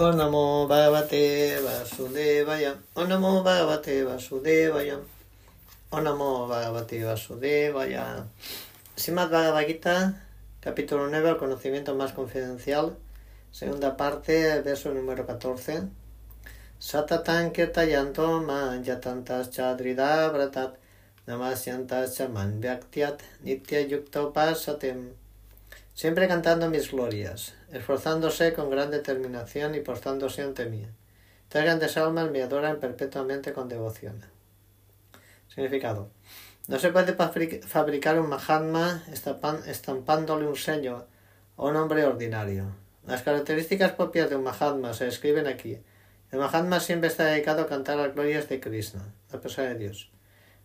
O Namo Bhagavate Vasudevaya. O Namo Bhagavate Vasudevaya. O Namo Bhagavate Vasudevaya. Simad Bhagavad Gita, capítulo 9, el conocimiento más confidencial. Segunda parte, verso número 14. Satatan kirtayanto man yatantas chadrida vratat namasyantas chaman vyaktiat nitya yukta upasatem siempre cantando mis glorias, esforzándose con gran determinación y postándose ante mí. Tres grandes almas me adoran perpetuamente con devoción. Significado. No se puede fabricar un Mahatma estampándole un sello a un hombre ordinario. Las características propias de un Mahatma se escriben aquí. El Mahatma siempre está dedicado a cantar las glorias de Krishna, la persona de Dios.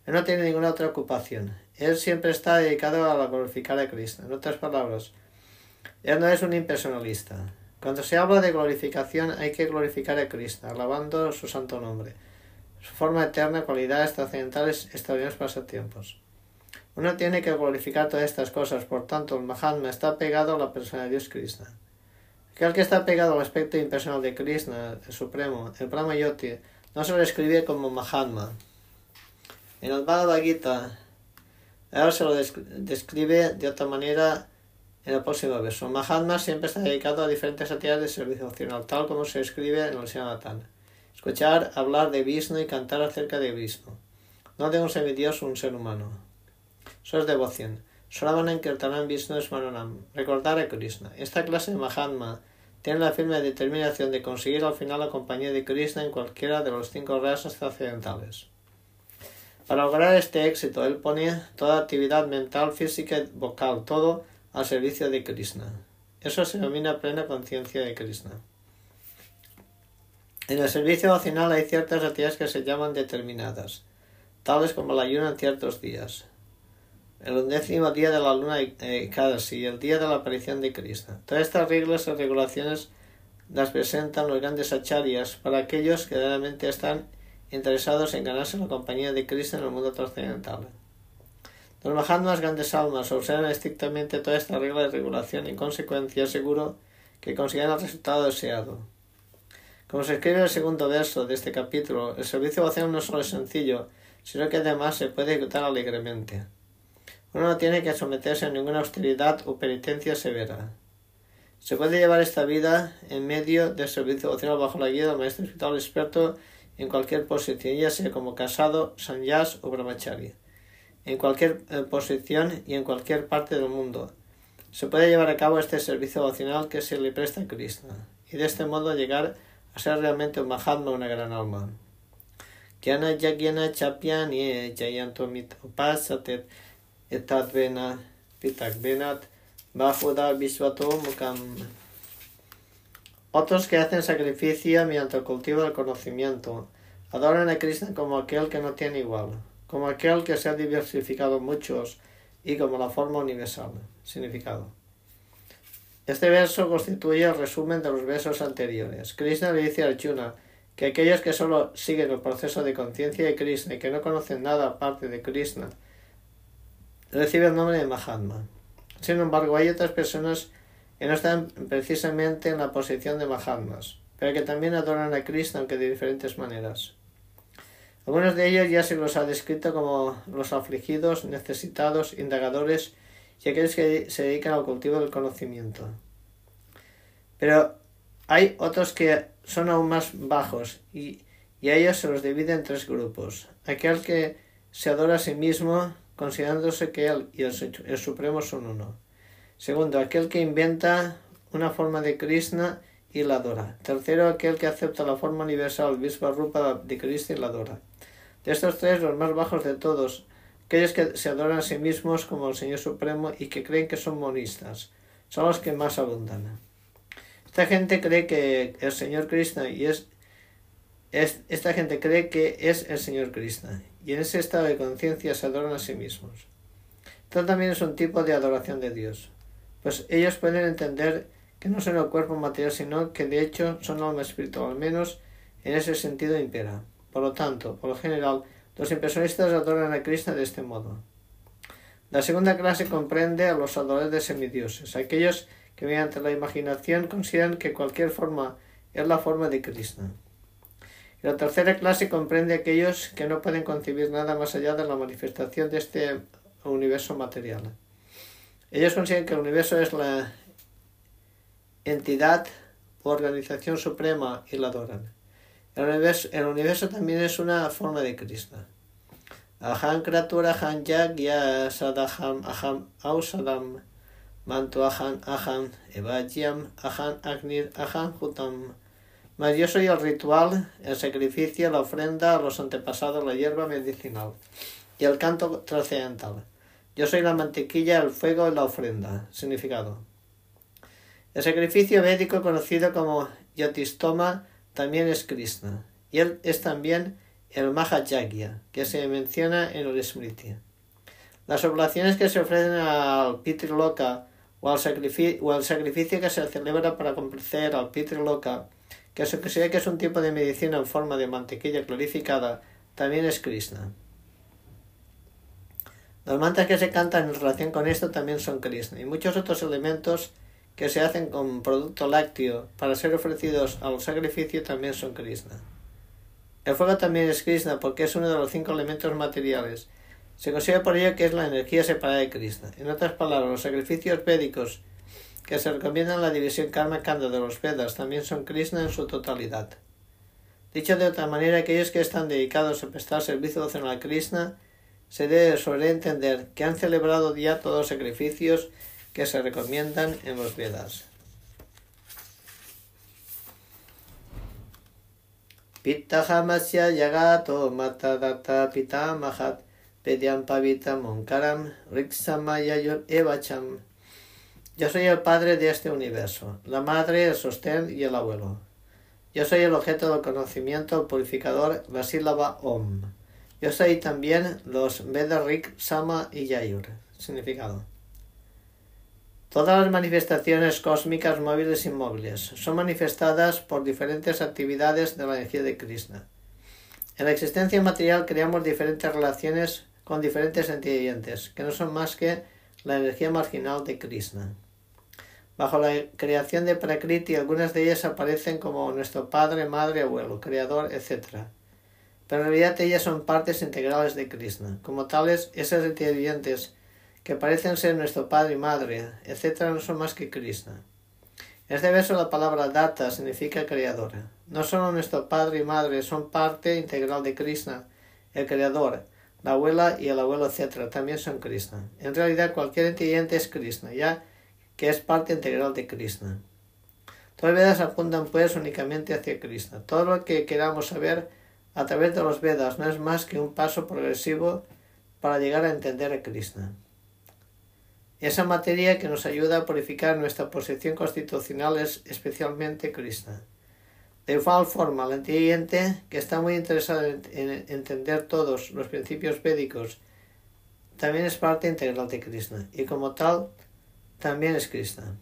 Él no tiene ninguna otra ocupación. Él siempre está dedicado a glorificar a Krishna. En otras palabras, él no es un impersonalista. Cuando se habla de glorificación hay que glorificar a Cristo, alabando su santo nombre, su forma eterna, cualidades trascendentales, extraordinarios pasatiempos. Uno tiene que glorificar todas estas cosas, por tanto, el Mahatma está pegado a la persona de Dios Krishna. Aquel que está pegado al aspecto impersonal de Krishna, el Supremo, el Brahma Yoti, no se lo escribe como Mahatma. En el Bhagavad Gita, él se lo describe de otra manera en el próximo verso, Mahatma siempre está dedicado a diferentes actividades de servicio opcional, tal como se escribe en el Shanatana. Escuchar, hablar de Vishnu y cantar acerca de Vishnu. No de un semidios o un ser humano. Eso es devoción. Solavan Kirtanam Vishnu Smaranam. Recordar a Krishna. Esta clase de Mahatma tiene la firme determinación de conseguir al final la compañía de Krishna en cualquiera de los cinco razas trascendentales. Para lograr este éxito, él pone toda actividad mental, física y vocal, todo al servicio de Krishna. Eso se denomina plena conciencia de Krishna. En el servicio vocacional hay ciertas actividades que se llaman determinadas, tales como la ayuno en ciertos días, el undécimo día de la luna Kadasi y el día de la aparición de Krishna. Todas estas reglas y regulaciones las presentan los grandes acharyas para aquellos que realmente están interesados en ganarse la compañía de Krishna en el mundo trascendental. Los Mahatmas grandes almas observan estrictamente toda esta regla de regulación y en consecuencia seguro que consiguen el resultado deseado. Como se escribe en el segundo verso de este capítulo, el servicio vocacional no solo es sencillo, sino que además se puede ejecutar alegremente. Uno no tiene que someterse a ninguna austeridad o penitencia severa. Se puede llevar esta vida en medio del servicio vocacional bajo la guía del maestro espiritual experto en cualquier posición, ya sea como casado, sanyas o brahmachari en cualquier eh, posición y en cualquier parte del mundo. Se puede llevar a cabo este servicio vocacional que se le presta a Krishna y de este modo llegar a ser realmente un Mahatma, una gran alma. Otros que hacen sacrificio mediante el cultivo del conocimiento adoran a Krishna como aquel que no tiene igual como aquel que se ha diversificado muchos y como la forma universal. Significado. Este verso constituye el resumen de los versos anteriores. Krishna le dice a Arjuna que aquellos que solo siguen el proceso de conciencia de Krishna y que no conocen nada aparte de Krishna reciben el nombre de Mahatma. Sin embargo, hay otras personas que no están precisamente en la posición de Mahatmas, pero que también adoran a Krishna, aunque de diferentes maneras. Algunos de ellos ya se los ha descrito como los afligidos, necesitados, indagadores y aquellos que se dedican al cultivo del conocimiento. Pero hay otros que son aún más bajos y, y a ellos se los divide en tres grupos. Aquel que se adora a sí mismo considerándose que él y el, Supremo son uno. Segundo, aquel que inventa una forma de Krishna y la adora. Tercero, aquel que acepta la forma universal Visvarupa de Krishna y la adora. De estos tres, los más bajos de todos, aquellos que se adoran a sí mismos como el Señor Supremo y que creen que son monistas, son los que más abundan. Esta gente cree que el Señor Krishna y es, esta gente cree que es el Señor Krishna y en ese estado de conciencia se adoran a sí mismos. Esto también es un tipo de adoración de Dios, pues ellos pueden entender que no son el cuerpo material, sino que de hecho son alma espiritual, al menos en ese sentido impera. Por lo tanto, por lo general, los impresionistas adoran a Krishna de este modo. La segunda clase comprende a los adoradores de semidioses, aquellos que mediante la imaginación consideran que cualquier forma es la forma de Krishna. Y la tercera clase comprende aquellos que no pueden concebir nada más allá de la manifestación de este universo material. Ellos consideran que el universo es la entidad o organización suprema y la adoran. El universo, el universo también es una forma de Krishna. Aham kratura aham yagya sadaham aham ausadam mantu aham aham evajyam aham agnir aham hutam. Mas yo soy el ritual, el sacrificio, la ofrenda a los antepasados, la hierba medicinal y el canto trascendental. Yo soy la mantequilla, el fuego y la ofrenda. Significado. El sacrificio védico conocido como Yotistoma también es Krishna. Y él es también el Mahayagya, que se menciona en el Smriti. Las oblaciones que se ofrecen al Pitriloka o o al sacrificio que se celebra para complacer al Pitriloka, que se considera que es un tipo de medicina en forma de mantequilla clarificada, también es Krishna. Los mantras que se cantan en relación con esto también son Krishna y muchos otros elementos que se hacen con producto lácteo para ser ofrecidos al sacrificio también son Krishna. El fuego también es Krishna porque es uno de los cinco elementos materiales. Se considera por ello que es la energía separada de Krishna. En otras palabras, los sacrificios védicos que se recomiendan en la división karma-kanda de los Vedas también son Krishna en su totalidad. Dicho de otra manera, aquellos que están dedicados a prestar servicio devocional a Krishna se debe sobre entender que han celebrado ya todos los sacrificios que se recomiendan en los Vedas. Pittahamasya yagato matadata pitamahat pedyam pavita monkaram riksamayayur evacham. Yo soy el padre de este universo, la madre, el sostén y el abuelo. Yo soy el objeto del conocimiento, purificador, la sílaba Om. Yo soy también los Vedas Rik, Sama y Yayur. Significado. Todas las manifestaciones cósmicas móviles y inmóviles son manifestadas por diferentes actividades de la energía de Krishna. En la existencia material creamos diferentes relaciones con diferentes entidades, que no son más que la energía marginal de Krishna. Bajo la creación de Prakriti, algunas de ellas aparecen como nuestro padre, madre, abuelo, creador, etc. Pero en realidad ellas son partes integrales de Krishna. Como tales, esas entidades que parecen ser nuestro padre y madre, etc., no son más que Krishna. Este verso la palabra data significa creadora. No solo nuestro padre y madre son parte integral de Krishna, el creador, la abuela y el abuelo, etc., también son Krishna. En realidad cualquier entidad es Krishna, ya que es parte integral de Krishna. Todas las Vedas apuntan pues únicamente hacia Krishna. Todo lo que queramos saber a través de los Vedas no es más que un paso progresivo para llegar a entender a Krishna. Esa materia que nos ayuda a purificar nuestra posición constitucional es especialmente Krishna. De igual forma, la entidad que está muy interesada en, entender todos los principios védicos también es parte integral de Krishna y como tal también es Krishna.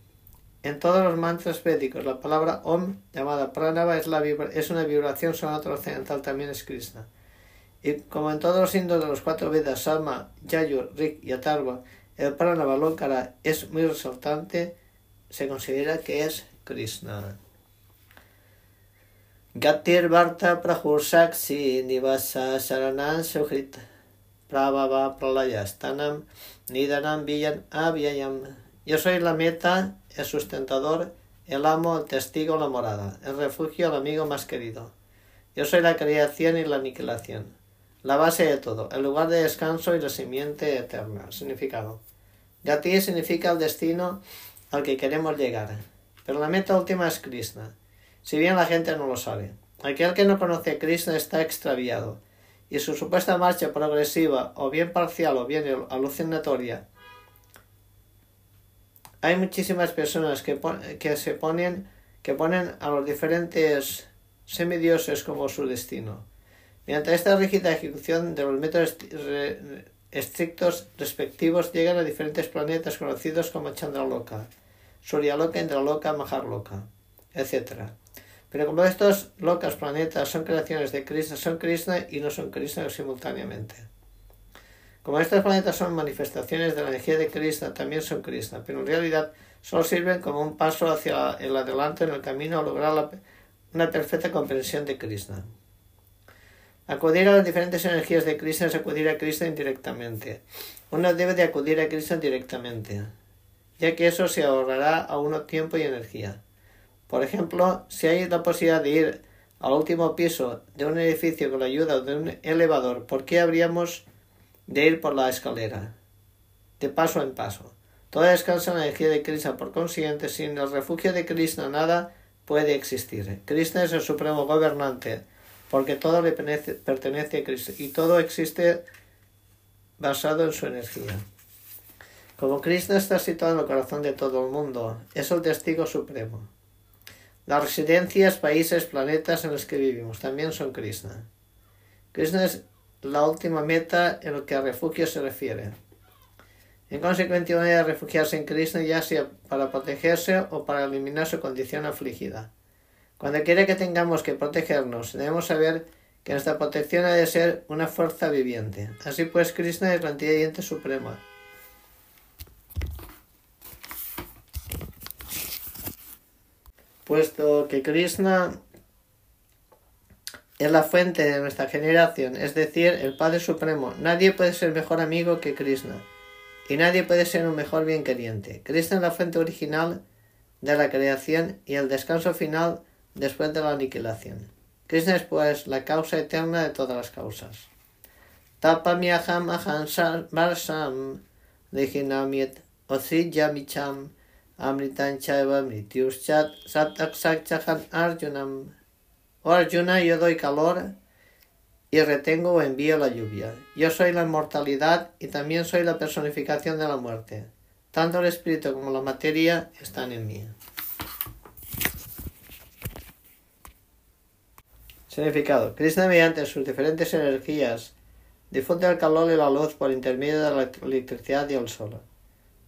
En todos los mantras védicos, la palabra Om, llamada Pranava, es, la es una vibración sonora trascendental, también es Krishna. Y como en todos los himnos de los cuatro Vedas, Salma, Yayur, Rik y Atarva, el Pranavalohkara es muy resaltante, se considera que es Krishna. Gatir Bharta Prahursaksi Nivasa Saranan Suhrit Prabhava Pralayastanam Nidanam Villan Avyayam. Yo soy la meta, el sustentador, el amo, el testigo, la morada, el refugio, el amigo más querido. Yo soy la creación y la aniquilación, la base de todo, el lugar de descanso y la simiente eterna. Significado. Gati significa el destino al que queremos llegar, pero la meta última es Krishna, si bien la gente no lo sabe. Aquel que no conoce a Krishna está extraviado, y su supuesta marcha progresiva, o bien parcial o bien alucinatoria, hay muchísimas personas que, que se ponen, que ponen a los diferentes semidioses como su destino. Mediante esta rígida ejecución de los métodos estrictos respectivos llegan a diferentes planetas conocidos como Chandraloka, Suryaloka, Indraloka, Maharloka, etc. Pero como estos locas planetas son creaciones de Krishna, son Krishna y no son Krishna simultáneamente. Como estos planetas son manifestaciones de la energía de Krishna, también son Krishna, pero en realidad solo sirven como un paso hacia el adelante en el camino a lograr una perfecta comprensión de Krishna. Acudir a las diferentes energías de Krishna es acudir a Krishna indirectamente. Uno debe de acudir a Krishna directamente, ya que eso se ahorrará a uno tiempo y energía. Por ejemplo, si hay la posibilidad de ir al último piso de un edificio con la ayuda de un elevador, ¿por qué habríamos de ir por la escalera? De paso en paso. Toda descansa en la energía de Krishna, por consiguiente, sin el refugio de Krishna nada puede existir. Krishna es el supremo gobernante, porque todo le pertenece a Krishna y todo existe basado en su energía. Como Krishna está situado en el corazón de todo el mundo, es el testigo supremo. Las residencias, países, planetas en los que vivimos también son Krishna. Krishna es la última meta en lo que a refugio se refiere. En consecuencia, uno debe refugiarse en Krishna ya sea para protegerse o para eliminar su condición afligida. Cuando quiere que tengamos que protegernos, debemos saber que nuestra protección ha de ser una fuerza viviente. Así pues, Krishna es la entidad suprema. Puesto que Krishna es la fuente de nuestra generación, es decir, el Padre Supremo, nadie puede ser mejor amigo que Krishna y nadie puede ser un mejor bien queriente. Krishna es la fuente original de la creación y el descanso final después de la aniquilación. Krishna es pues la causa eterna de todas las causas. Tapamyaham aham varsam dihinamiet osijamicham amritan chaiva mrityuschat sataksachahan arjunam. Oh Arjuna, yo doy calor y retengo o envío la lluvia. Yo soy la inmortalidad y también soy la personificación de la muerte. Tanto el espíritu como la materia están en mí. Significado. Krishna mediante sus diferentes energías difunde el calor y la luz por intermedio de la electricidad y el sol.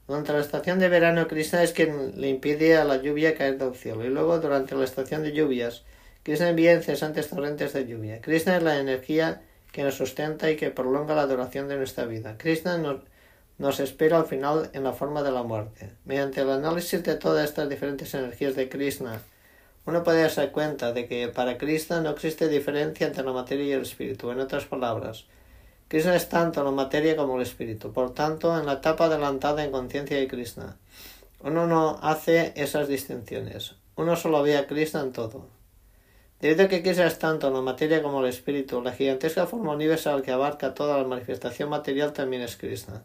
Durante la estación de verano, Krishna es quien le impide a la lluvia caer del cielo. Y luego, durante la estación de lluvias, Krishna envía incesantes torrentes de lluvia. Krishna es la energía que nos sustenta y que prolonga la duración de nuestra vida. Krishna nos, nos espera al final en la forma de la muerte. Mediante el análisis de todas estas diferentes energías de Krishna, uno puede darse cuenta de que para Krishna no existe diferencia entre la materia y el espíritu. En otras palabras, Krishna es tanto la materia como el espíritu. Por tanto, en la etapa adelantada en conciencia de Krishna, uno no hace esas distinciones. Uno solo ve a Krishna en todo. Debido a que quizás tanto la materia como el espíritu, la gigantesca forma universal que abarca toda la manifestación material también es Krishna.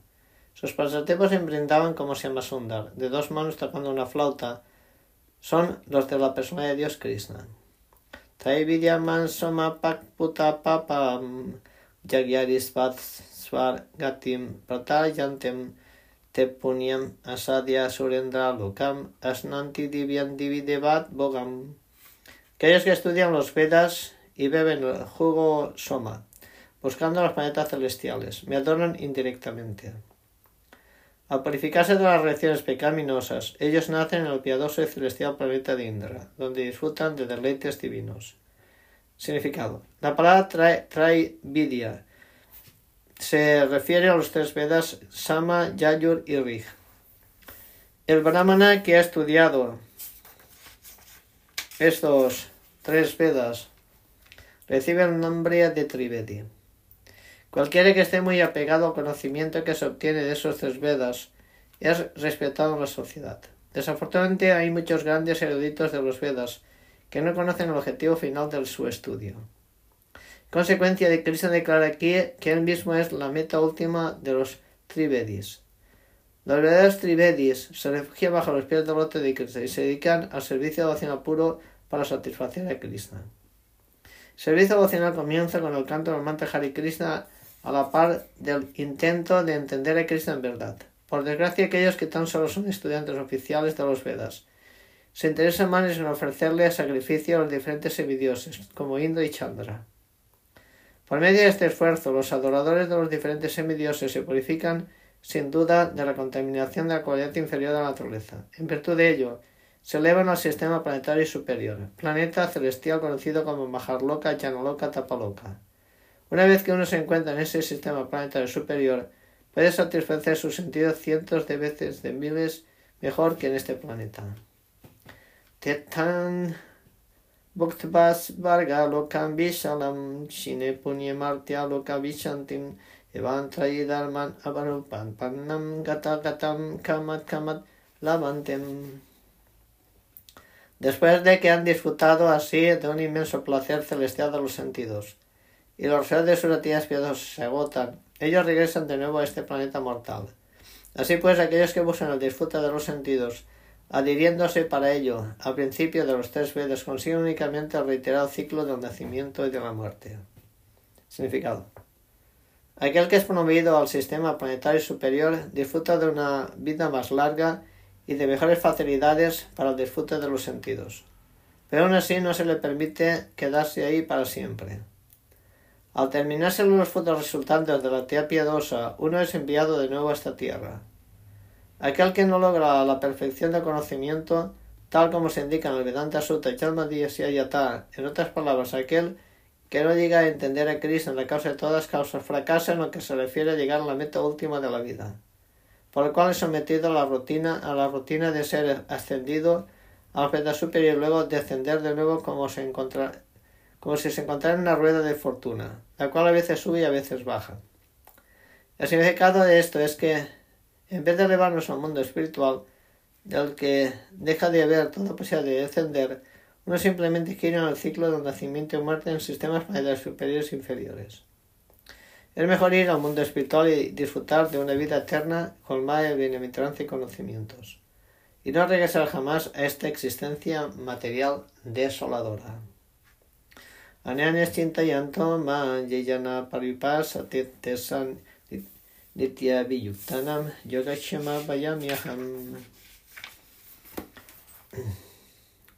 Sus pasatiempos se brindaban como Sundar, de dos manos tocando una flauta, son los de la persona de Dios Krishna. Traividya mansoma puta papam jagyarisvat swar gatim pratayantem tepunyam asadya surendra lokam asnanti divyan dividevat bogam. Aquellos que estudian los Vedas y beben el jugo Soma, buscando los planetas celestiales, me adoran indirectamente. Al purificarse de las reacciones pecaminosas, ellos nacen en el piadoso y celestial planeta de Indra, donde disfrutan de deleites divinos. Significado. La palabra trae. Se refiere a los tres Vedas Sama, Yayur y Rig. El Brahmana que ha estudiado estos tres Vedas reciben el nombre de Trivedi. Cualquiera que esté muy apegado al conocimiento que se obtiene de esos tres Vedas es respetado en la sociedad. Desafortunadamente hay muchos grandes eruditos de los Vedas que no conocen el objetivo final de su estudio. Consecuencia de Krishna declara aquí que él mismo es la meta última de los Trivedis. Los verdaderos trivedis se refugian bajo los pies del lote de Krishna y se dedican al servicio devocional puro para satisfacer a Krishna. El servicio devocional comienza con el canto del mantra Hare Krishna a la par del intento de entender a Krishna en verdad. Por desgracia, aquellos que tan solo son estudiantes oficiales de los Vedas se interesan más en ofrecerle sacrificio a los diferentes semidioses, como Indra y Chandra. Por medio de este esfuerzo, los adoradores de los diferentes semidioses se purifican sin duda de la contaminación de la cualidad inferior de la naturaleza. En virtud de ello, se elevan al sistema planetario superior, planeta celestial conocido como Maharloka, Yanaloka, Tapaloka. Una vez que uno se encuentra en ese sistema planetario superior, puede satisfacer sus sentidos cientos de veces, de miles, mejor que en este planeta. Tetan Varga Lokam Vishalam Shine Avarupan Kamat Kamat Lavantem. Después de que han disfrutado así de un inmenso placer celestial de los sentidos, y los redes de sus actividades se agotan, ellos regresan de nuevo a este planeta mortal. Así pues, aquellos que buscan el disfrute de los sentidos, adhiriéndose para ello al principio de los tres Vedas, consiguen únicamente el reiterado ciclo del nacimiento y de la muerte. Significado. Aquel que es promovido al sistema planetario superior disfruta de una vida más larga y de mejores facilidades para el disfrute de los sentidos. Pero aún así no se le permite quedarse ahí para siempre. Al terminarse los frutos resultantes de la tía piadosa, uno es enviado de nuevo a esta tierra. Aquel que no logra la perfección del conocimiento, tal como se indica en el Vedanta Sutta Yata, en otras palabras, aquel que no llega a entender a Cristo en la causa de todas causas, fracasa en lo que se refiere a llegar a la meta última de la vida por el cual es sometido a la rutina, a la rutina de ser ascendido a la planta superior y luego descender de nuevo como, se como si se encontrara en una rueda de fortuna, la cual a veces sube y a veces baja. El significado de esto es que, en vez de elevarnos al mundo espiritual, del que deja de haber toda posibilidad de descender, uno simplemente quiere en el ciclo del nacimiento y muerte en sistemas planetarios superiores e inferiores. Es mejor ir al mundo espiritual y disfrutar de una vida eterna colmada de bienaventuranza y conocimientos, y no regresar jamás a esta existencia material desoladora.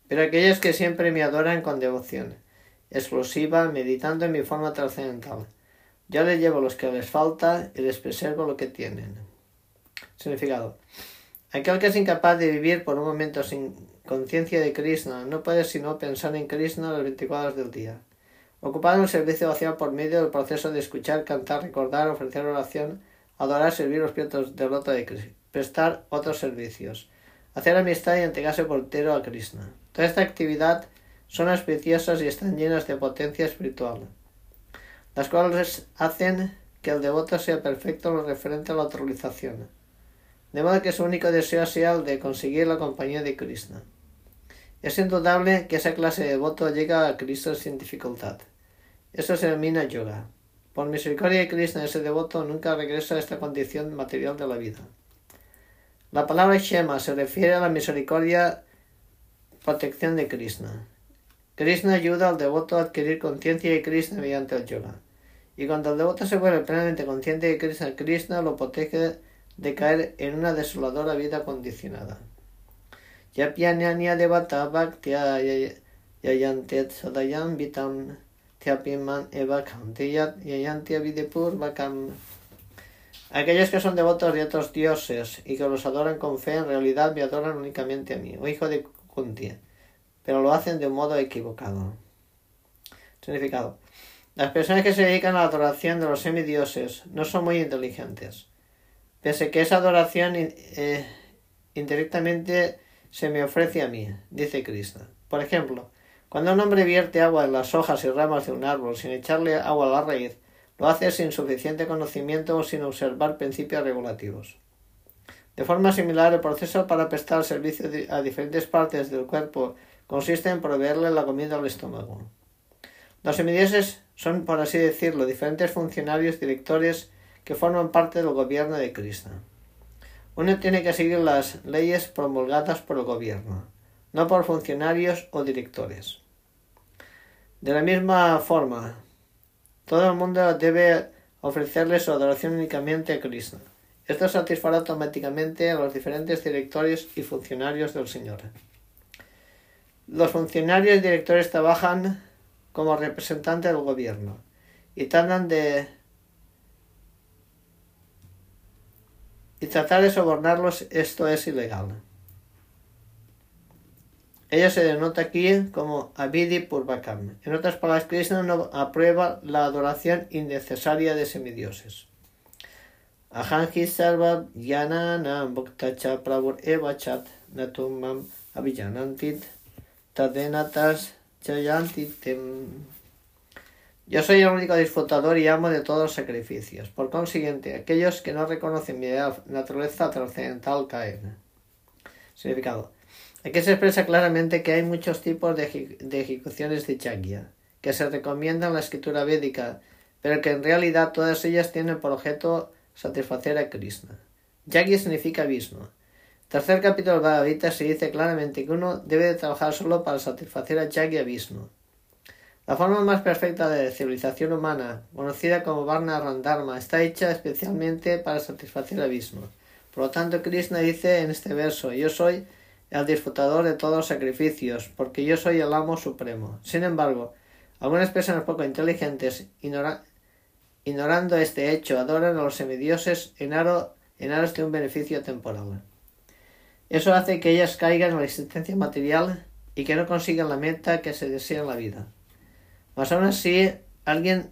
Pero aquellos que siempre me adoran con devoción explosiva, meditando en mi forma trascendental, yo les llevo los que les falta y les preservo lo que tienen. Significado. Aquel que es incapaz de vivir por un momento sin conciencia de Krishna no puede sino pensar en Krishna las 24 horas del día. Ocupado en el servicio hacia por medio del proceso de escuchar, cantar, recordar, ofrecer oración, adorar, servir los pies del loto de Krishna, prestar otros servicios, hacer amistad y entregarse por entero a Krishna. Toda esta actividad son auspiciosas y están llenas de potencia espiritual las cuales hacen que el devoto sea perfecto en lo referente a la autorización, de modo que su único deseo sea el de conseguir la compañía de Krishna. Es indudable que esa clase de devoto llega a Cristo sin dificultad. Eso se denomina yoga. Por misericordia de Krishna, ese devoto nunca regresa a esta condición material de la vida. La palabra Shema se refiere a la misericordia protección de Krishna. Krishna ayuda al devoto a adquirir conciencia de Krishna mediante el yoga. Y cuando el devoto se vuelve plenamente consciente de Krishna, Krishna lo protege de caer en una desoladora vida condicionada. devata bhaktya yayantet sadayam vitam Aquellos que son devotos de otros dioses y que los adoran con fe, en realidad me adoran únicamente a mí, o hijo de Kunti, pero lo hacen de un modo equivocado. Significado. Las personas que se dedican a la adoración de los semidioses no son muy inteligentes, pese que esa adoración eh, indirectamente se me ofrece a mí, dice Krishna. Por ejemplo, cuando un hombre vierte agua en las hojas y ramas de un árbol sin echarle agua a la raíz, lo hace sin suficiente conocimiento o sin observar principios regulativos. De forma similar, el proceso para prestar servicio a diferentes partes del cuerpo consiste en proveerle la comida al estómago. Los semidioses son, por así decirlo, diferentes funcionarios directores que forman parte del gobierno de Krishna. Uno tiene que seguir las leyes promulgadas por el gobierno, no por funcionarios o directores. De la misma forma, todo el mundo debe ofrecerle su adoración únicamente a Krishna. Esto satisfará automáticamente a los diferentes directores y funcionarios del Señor. Los funcionarios y directores trabajan como representante del gobierno y tratan de y tratar de sobornarlos esto es ilegal. Ella se denota aquí como Abidi Purvakam. En otras palabras, Krishna no aprueba la adoración innecesaria de semidioses. Sarva evachat natumam tadenatas Yo soy el único disfrutador y amo de todos los sacrificios. Por consiguiente, aquellos que no reconocen mi naturaleza trascendental caen. Significado. Aquí se expresa claramente que hay muchos tipos de, ejecuciones de Yagya, que se recomiendan en la escritura védica, pero que en realidad todas ellas tienen por objeto satisfacer a Krishna. Yagya significa Vishnu. Tercer capítulo de Bhagavad Gita se dice claramente que uno debe de trabajar solo para satisfacer a Yagya Vishnu. La forma más perfecta de civilización humana, conocida como Varna Randharma, está hecha especialmente para satisfacer a Vishnu. Por lo tanto, Krishna dice en este verso, yo soy el disfrutador de todos los sacrificios, porque yo soy el amo supremo. Sin embargo, algunas personas poco inteligentes, ignorando este hecho, adoran a los semidioses en, en aras de un beneficio temporal. Eso hace que ellas caigan en la existencia material y que no consigan la meta que se desea en la vida. Mas aún así, alguien,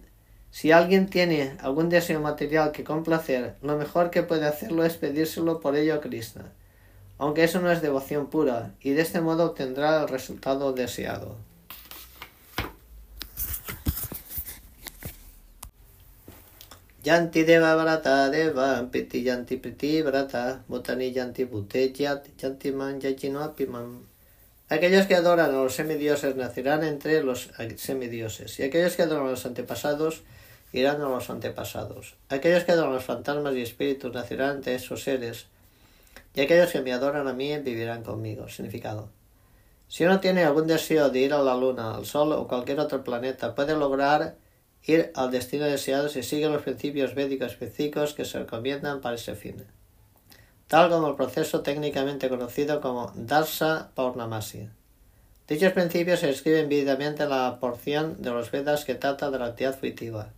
si alguien tiene algún deseo material que complacer, lo mejor que puede hacerlo es pedírselo por ello a Krishna, aunque eso no es devoción pura, y de este modo obtendrá el resultado deseado. Yanti deva vrata deva piti yanti priti vrata botani yanti yanti man Aquellos que adoran a los semidioses nacerán entre los semidioses, y aquellos que adoran a los antepasados irán a los antepasados. Aquellos que adoran a los fantasmas y espíritus nacerán entre esos seres, y aquellos que me adoran a mí vivirán conmigo. Significado. Si uno tiene algún deseo de ir a la luna, al sol o cualquier otro planeta, puede lograr ir al destino deseado si sigue los principios védicos específicos que se recomiendan para ese fin tal como el proceso técnicamente conocido como Darsa Paurnamasi. Dichos principios se escriben vívidamente en la porción de los Vedas que trata de la actividad fruitiva,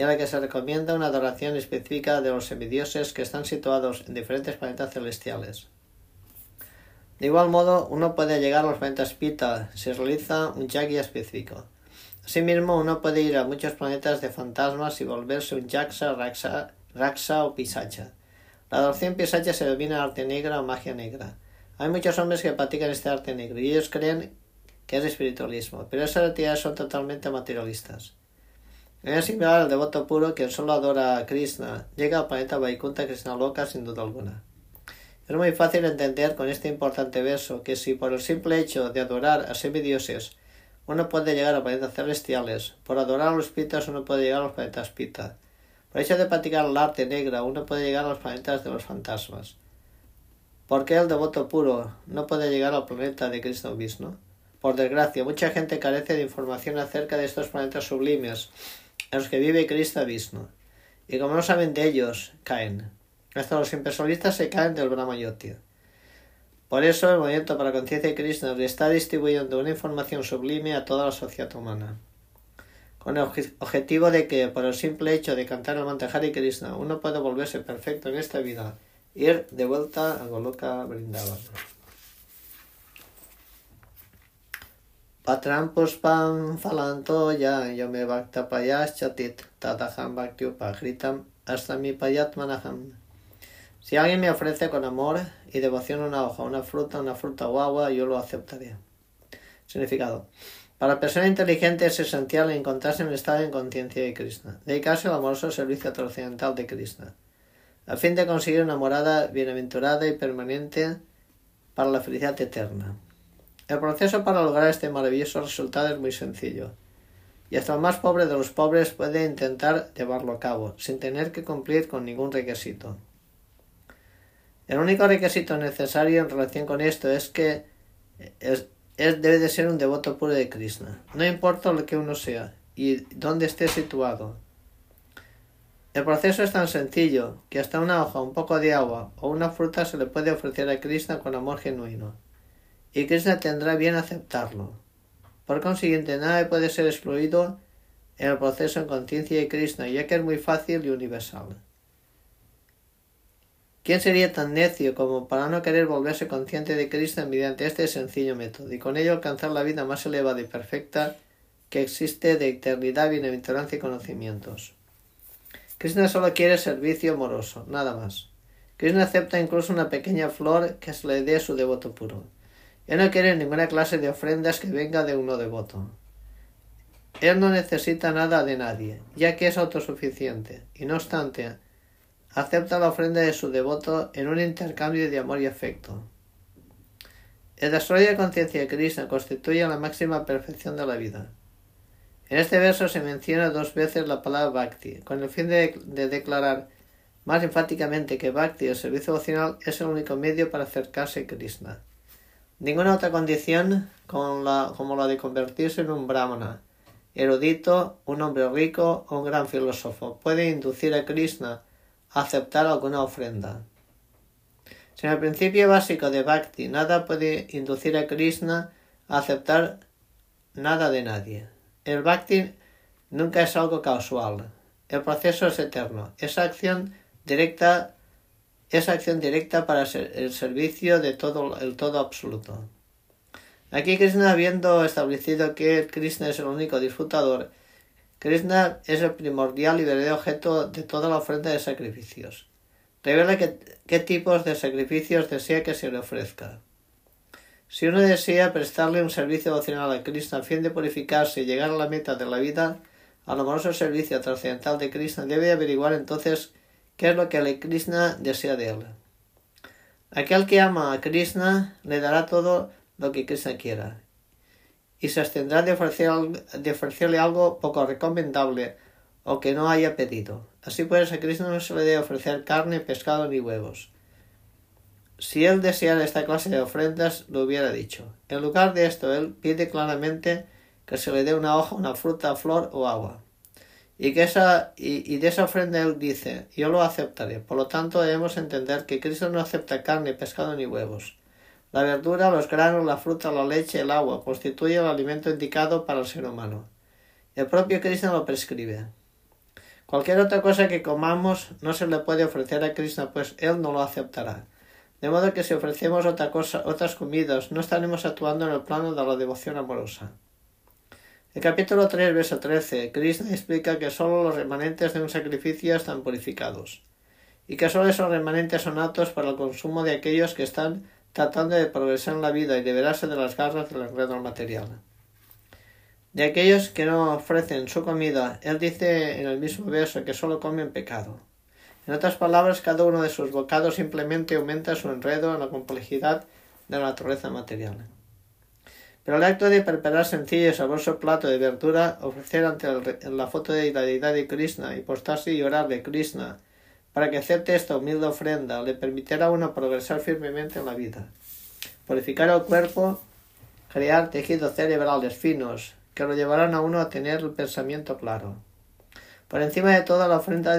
y en la que se recomienda una adoración específica de los semidioses que están situados en diferentes planetas celestiales. De igual modo, uno puede llegar a los planetas Pita si realiza un yagya específico. Asimismo, uno puede ir a muchos planetas de fantasmas y volverse un yaksa, raksa, raksa o pisacha la adopción pisacha se denomina arte negra o magia negra. Hay muchos hombres que practican este arte negro y ellos creen que es espiritualismo, pero esas actividades son totalmente materialistas. Es similar al devoto puro que solo adora a Krishna, llega al planeta Vaikunta Krishna Loka sin duda alguna. Es muy fácil entender con este importante verso que si por el simple hecho de adorar a semidioses uno puede llegar a planetas celestiales, por adorar a los pitas uno puede llegar a los planetas pita. Por hecho de practicar el arte negra, uno puede llegar a los planetas de los fantasmas. ¿Por qué el devoto puro no puede llegar al planeta de Cristo Vishnu? Por desgracia, mucha gente carece de información acerca de estos planetas sublimes en los que vive Cristo Vishnu. Y como no saben de ellos, caen. Hasta los impersonalistas se caen del Brahma Yoti. Por eso el movimiento para la conciencia de Krishna está distribuyendo una información sublime a toda la sociedad humana con el objetivo de que por el simple hecho de cantar el mantra Krishna uno puede volverse perfecto en esta vida, ir de vuelta a Goloka Vrindavan. Patram falantoya yome bhakta tataham bhakti upagritam hasta mi payat manaham. Si alguien me ofrece con amor y devoción una hoja, una fruta, una fruta o agua, yo lo aceptaré. Significado. Para persona inteligente es esencial encontrarse en el estado de conciencia de Krishna. Dedicarse al amoroso servicio trascendental de Krishna, a fin de conseguir una morada bienaventurada y permanente para la felicidad eterna. El proceso para lograr este maravilloso resultado es muy sencillo, y hasta el más pobre de los pobres puede intentar llevarlo a cabo, sin tener que cumplir con ningún requisito. El único requisito necesario en relación con esto es que es, debe de ser un devoto puro de Krishna. No importa lo que uno sea y dónde esté situado. El proceso es tan sencillo que hasta una hoja, un poco de agua o una fruta se le puede ofrecer a Krishna con amor genuino. Y Krishna tendrá bien aceptarlo. Por consiguiente, nada puede ser excluido en el proceso en conciencia de Krishna, ya que es muy fácil y universal. ¿Quién sería tan necio como para no querer volverse consciente de Cristo mediante este sencillo método y con ello alcanzar la vida más elevada y perfecta que existe de eternidad, bienaventurancia y conocimientos? Krishna solo quiere servicio amoroso, nada más. Krishna acepta incluso una pequeña flor que se le dé a su devoto puro. Él no quiere ninguna clase de ofrendas que venga de uno devoto. Él no necesita nada de nadie, ya que es autosuficiente, y no obstante, acepta la ofrenda de su devoto en un intercambio de amor y afecto. El desarrollo de conciencia de Krishna constituye la máxima perfección de la vida. En este verso se menciona dos veces la palabra bhakti, con el fin de, declarar más enfáticamente que bhakti, el servicio devocional, es el único medio para acercarse a Krishna. Ninguna otra condición como la, como la de convertirse en un brahmana, erudito, un hombre rico o un gran filósofo puede inducir a Krishna a aceptar alguna ofrenda. Sin el principio básico de Bhakti, nada puede inducir a Krishna a aceptar nada de nadie. El Bhakti nunca es algo casual. El proceso es eterno. Esa acción directa, esa acción directa para el servicio de todo el todo absoluto. Aquí Krishna, habiendo establecido que Krishna es el único disfrutador, Krishna es el primordial y verdadero objeto de toda la ofrenda de sacrificios. Revela qué tipos de sacrificios desea que se le ofrezca. Si uno desea prestarle un servicio devocional a Krishna a fin de purificarse y llegar a la meta de la vida, al amoroso servicio trascendental de Krishna, debe averiguar entonces qué es lo que Krishna desea de él. Aquel que ama a Krishna le dará todo lo que Krishna quiera, y se abstendrá de, ofrecerle algo poco recomendable o que no haya pedido. Así pues, a Krishna no se le debe ofrecer carne, pescado ni huevos. Si él deseara esta clase de ofrendas, lo hubiera dicho. En lugar de esto, él pide claramente que se le dé una hoja, una fruta, flor o agua. Y, que esa, y, y, de esa ofrenda él dice, yo lo aceptaré. Por lo tanto, debemos entender que Cristo no acepta carne, pescado ni huevos. La verdura, los granos, la fruta, la leche, el agua constituyen el alimento indicado para el ser humano. El propio Krishna lo prescribe. Cualquier otra cosa que comamos no se le puede ofrecer a Krishna, pues él no lo aceptará. De modo que si ofrecemos otra cosa, otras comidas, no estaremos actuando en el plano de la devoción amorosa. El capítulo 3, verso 13, Krishna explica que sólo los remanentes de un sacrificio están purificados, y que sólo esos remanentes son aptos para el consumo de aquellos que están tratando de progresar en la vida y liberarse de las garras del enredo material. De aquellos que no ofrecen su comida, él dice en el mismo verso que solo comen pecado. En otras palabras, cada uno de sus bocados simplemente aumenta su enredo en la complejidad de la naturaleza material. Pero el acto de preparar sencillo y sabroso plato de verdura, ofrecer ante la foto de la deidad de Krishna y postarse y orarle Krishna para que acepte esta humilde ofrenda, le permitirá a uno progresar firmemente en la vida, purificar el cuerpo, crear tejidos cerebrales finos que lo llevarán a uno a tener el pensamiento claro. Por encima de todo, la ofrenda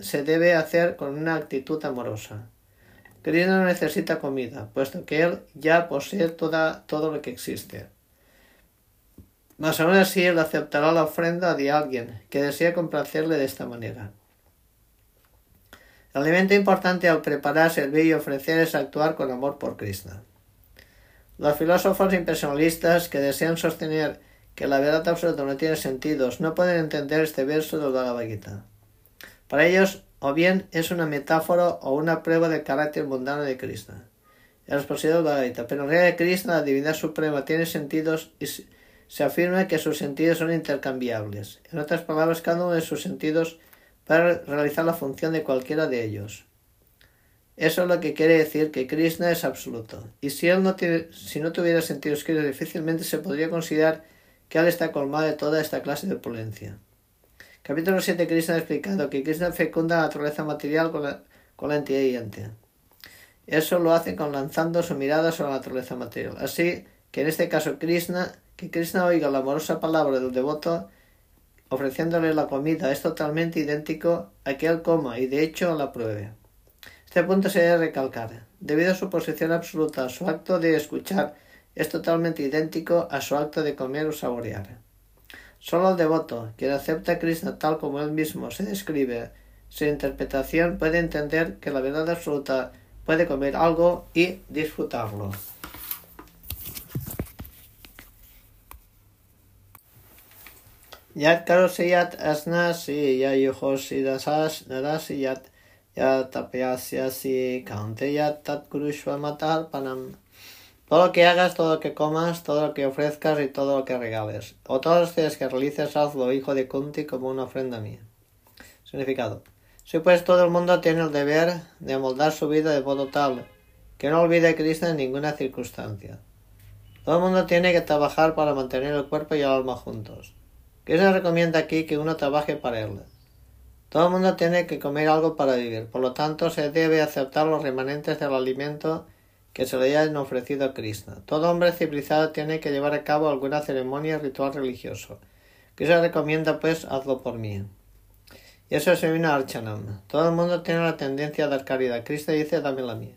se debe hacer con una actitud amorosa. Krishna no necesita comida, puesto que él ya posee toda, todo lo que existe. Mas aún así él aceptará la ofrenda de alguien que desea complacerle de esta manera. El elemento importante al preparar, servir y ofrecer es actuar con amor por Krishna. Los filósofos impersonalistas que desean sostener que la verdad absoluta no tiene sentidos no pueden entender este verso del Bhagavad Gita. Para ellos, o bien es una metáfora o una prueba del carácter mundano de Krishna. Del Bhagavad Gita. Pero en realidad Krishna, la divinidad suprema, tiene sentidos y se afirma que sus sentidos son intercambiables. En otras palabras, cada uno de sus sentidos para realizar la función de cualquiera de ellos. Eso es lo que quiere decir que Krishna es absoluto. Y si él no, tiene, si no tuviera sentidos difícilmente se podría considerar que él está colmado de toda esta clase de opulencia. Capítulo 7 Krishna ha explicado que Krishna fecunda la naturaleza material con la, con la entidad. Eso lo hace con lanzando su mirada sobre la naturaleza material. Así que en este caso Krishna, que Krishna oiga la amorosa palabra del devoto, ofreciéndole la comida es totalmente idéntico a que él coma y de hecho la pruebe. Este punto se debe recalcar. Debido a su posición absoluta, su acto de escuchar es totalmente idéntico a su acto de comer o saborear. Solo el devoto, quien acepta a Krishna tal como él mismo se describe, su interpretación puede entender que la verdad absoluta puede comer algo y disfrutarlo. Yat karosiyat asnasi ya yuhosi dasas narasiyat ya tapyasyasi kanteyat tat matarpanam. Todo lo que hagas, todo lo que comas, todo lo que ofrezcas y todo lo que regales. O todos los días que realices, hazlo, hijo de Kunti, como una ofrenda mía. Significado. Si pues todo el mundo tiene el deber de amoldar su vida de modo tal que no olvide a Cristo en ninguna circunstancia. Todo el mundo tiene que trabajar para mantener el cuerpo y el alma juntos. Cristo recomienda aquí que uno trabaje para él. Todo el mundo tiene que comer algo para vivir, por lo tanto se debe aceptar los remanentes del alimento que se le hayan ofrecido a Krishna. Todo hombre civilizado tiene que llevar a cabo alguna ceremonia ritual religioso. Krishna recomienda pues hazlo por mí. Y eso se viene a Archanam. Todo el mundo tiene la tendencia a dar caridad. Krishna dice dame la mía.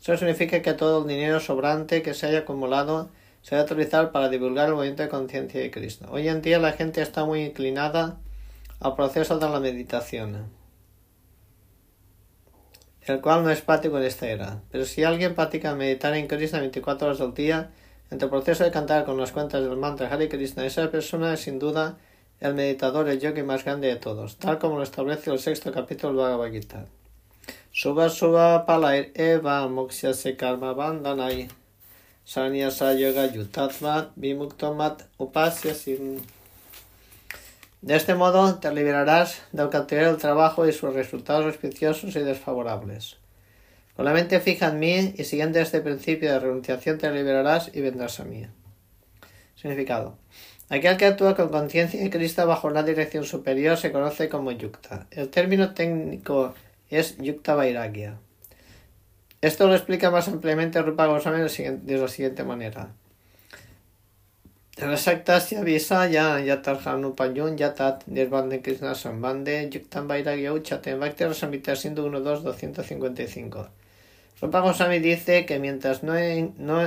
Eso significa que todo el dinero sobrante que se haya acumulado se debe utilizar para divulgar el movimiento de conciencia de Krishna. Hoy en día la gente está muy inclinada al proceso de la meditación, el cual no es práctico en esta era. Pero si alguien practica meditar en Krishna 24 horas al día, entre el proceso de cantar con las cuentas del mantra Hare Krishna, esa persona es sin duda el meditador, el yogi más grande de todos, tal como lo establece el sexto capítulo del Bhagavad Gita. Suba suba palair eva moksha se karma bandhanai sanyasa yoga vimuktomat upasya sin de este modo te liberarás del cautiverio del trabajo y sus resultados auspiciosos y desfavorables. Con la mente fija en mí y siguiendo este principio de renunciación te liberarás y vendrás a mí. Significado. Aquel que actúa con conciencia y Cristo bajo una dirección superior se conoce como yukta. El término técnico es yukta vairagya. Esto lo explica más ampliamente Rupa Goswami de la siguiente manera. Rasaktasya Visaya Yatarhanupayun Yatat Nirvande Krishna Sambande Yuktam Vairagya Uchaten Bhakti Rasamrita siendo 1, 2, 255. Rupa Goswami dice que mientras no, no,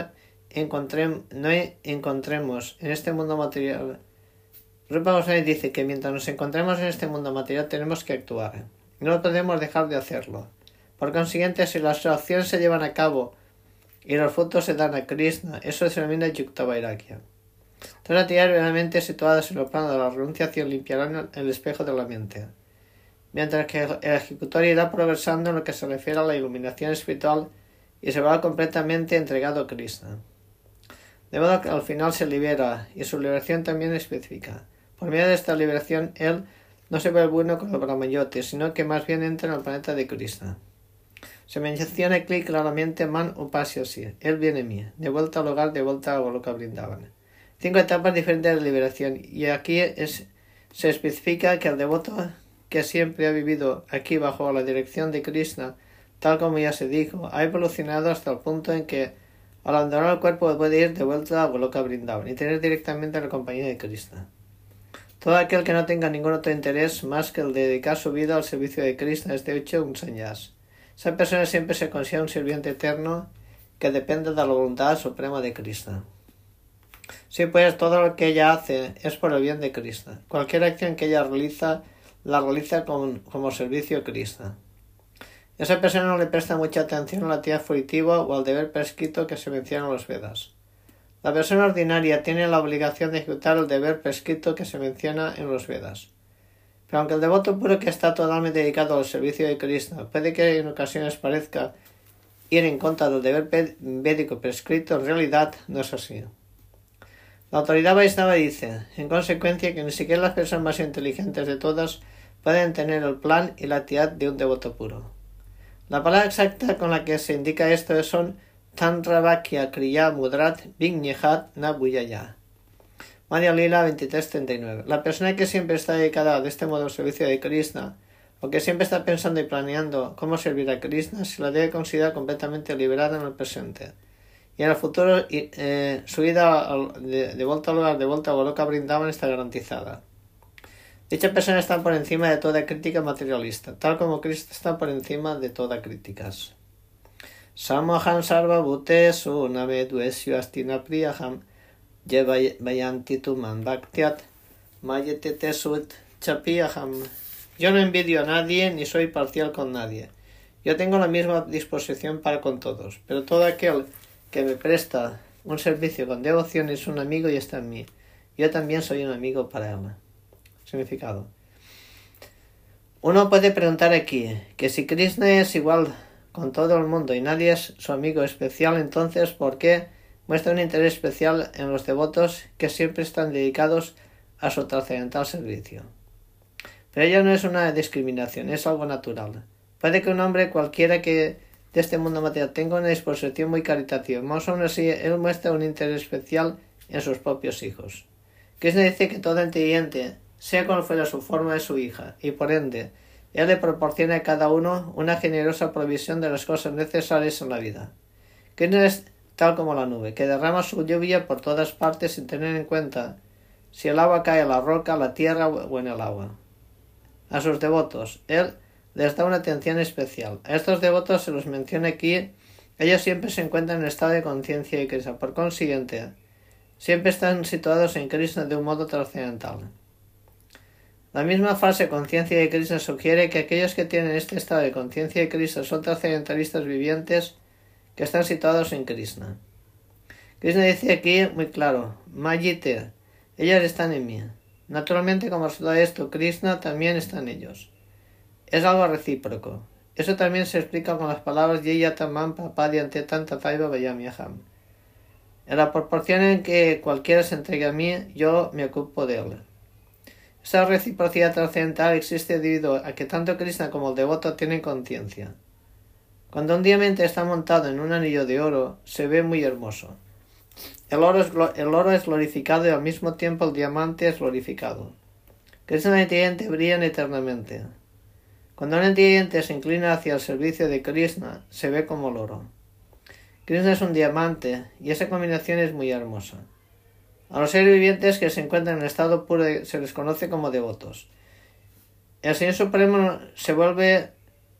no encontremos en este mundo material Rupa Goswami dice que mientras nos encontremos en este mundo material tenemos que actuar. No podemos dejar de hacerlo. Por consiguiente, si las acciones se llevan a cabo y los frutos se dan a Krishna, eso se denomina Yukta Vairagya. Todas las actividades realmente situadas en el plano de la renunciación limpiarán el espejo de la mente, mientras que el ejecutor irá progresando en lo que se refiere a la iluminación espiritual y se va completamente entregado a Krishna. De modo que al final se libera y su liberación también específica. Por medio de esta liberación, él no se ve bueno con el Brahmayote, sino que más bien entra en el planeta de Krishna. Se menciona aquí claramente Man Upasyasi, él viene mí, de vuelta al hogar, de vuelta a Goloka Brindavan cinco etapas diferentes de liberación y aquí es, se especifica que el devoto que siempre ha vivido aquí bajo la dirección de Krishna, tal como ya se dijo, ha evolucionado hasta el punto en que al abandonar el cuerpo puede ir de vuelta a Goloka Brindavan y tener directamente la compañía de Krishna. Todo aquel que no tenga ningún otro interés más que el de dedicar su vida al servicio de Krishna es de hecho un señas. Esa persona siempre se considera un sirviente eterno que depende de la voluntad suprema de Krishna. Sí, pues todo lo que ella hace es por el bien de Krishna. Cualquier acción que ella realiza, la realiza como servicio a Krishna. Esa persona no le presta mucha atención a la actividad fruitiva o al deber prescrito que se menciona en los Vedas. La persona ordinaria tiene la obligación de ejecutar el deber prescrito que se menciona en los Vedas. Pero aunque el devoto puro que está totalmente dedicado al servicio de Krishna puede que en ocasiones parezca ir en contra del deber védico prescrito, en realidad no es así. La autoridad Vaisnava dice, en consecuencia, que ni siquiera las personas más inteligentes de todas pueden tener el plan y la actividad de un devoto puro. La palabra exacta con la que se indica esto son Tanravakya Kriya Mudrat Vignehat Nabuyaya. María Lila 2339. La persona que siempre está dedicada de este modo al servicio de Krishna, o que siempre está pensando y planeando cómo servir a Krishna, se la debe considerar completamente liberada en el presente y en el futuro eh, su ida de, vuelta al lugar, de vuelta a Goloka Brindavan está garantizada. Dicha persona está por encima de toda crítica materialista, tal como Cristo está por encima de toda críticas. Samohan sarva bhutesu astina priyaham. Yo no envidio a nadie ni soy parcial con nadie. Yo tengo la misma disposición para con todos, pero todo aquel que me presta un servicio con devoción es un amigo y está en mí. Yo también soy un amigo para él. Significado. Uno puede preguntar aquí que si Krishna es igual con todo el mundo y nadie es su amigo especial, entonces ¿por qué muestra un interés especial en los devotos que siempre están dedicados a su trascendental servicio. Pero ello no es una discriminación, es algo natural. Puede que un hombre cualquiera que de este mundo material tenga una disposición muy caritativa, más aún así él muestra un interés especial en sus propios hijos. Krishna dice que todo inteligente, sea cual fuera su forma, de su hija, y por ende, él le proporciona a cada uno una generosa provisión de las cosas necesarias en la vida. Krishna es tal como la nube, que derrama su lluvia por todas partes sin tener en cuenta si el agua cae a la roca, la tierra o en el agua. A sus devotos, él les da una atención especial. A estos devotos se los menciona aquí, ellos siempre se encuentran en estado de conciencia y Krishna. Por consiguiente, siempre están situados en Krishna de un modo trascendental. La misma frase conciencia de Krishna sugiere que aquellos que tienen este estado de conciencia de Krishna son trascendentalistas vivientes que están situados en Krishna. Krishna dice aquí muy claro, Mayite, ellos están en mí. Naturalmente, como resultado de esto, Krishna también está en ellos. Es algo recíproco. Eso también se explica con las palabras Yeyatamam Papadi ante tanta Taiba Vayamyaham. En la proporción en que cualquiera se entregue a mí, yo me ocupo de él. Esa reciprocidad trascendental existe debido a que tanto Krishna como el devoto tienen conciencia. Cuando un diamante está montado en un anillo de oro, se ve muy hermoso. El oro, es, el oro es glorificado y al mismo tiempo el diamante es glorificado. Krishna entiende brillan eternamente. Cuando un entiende se inclina hacia el servicio de Krishna, se ve como el oro. Krishna es un diamante y esa combinación es muy hermosa. A los seres vivientes que se encuentran en estado puro se les conoce como devotos. El Señor Supremo se vuelve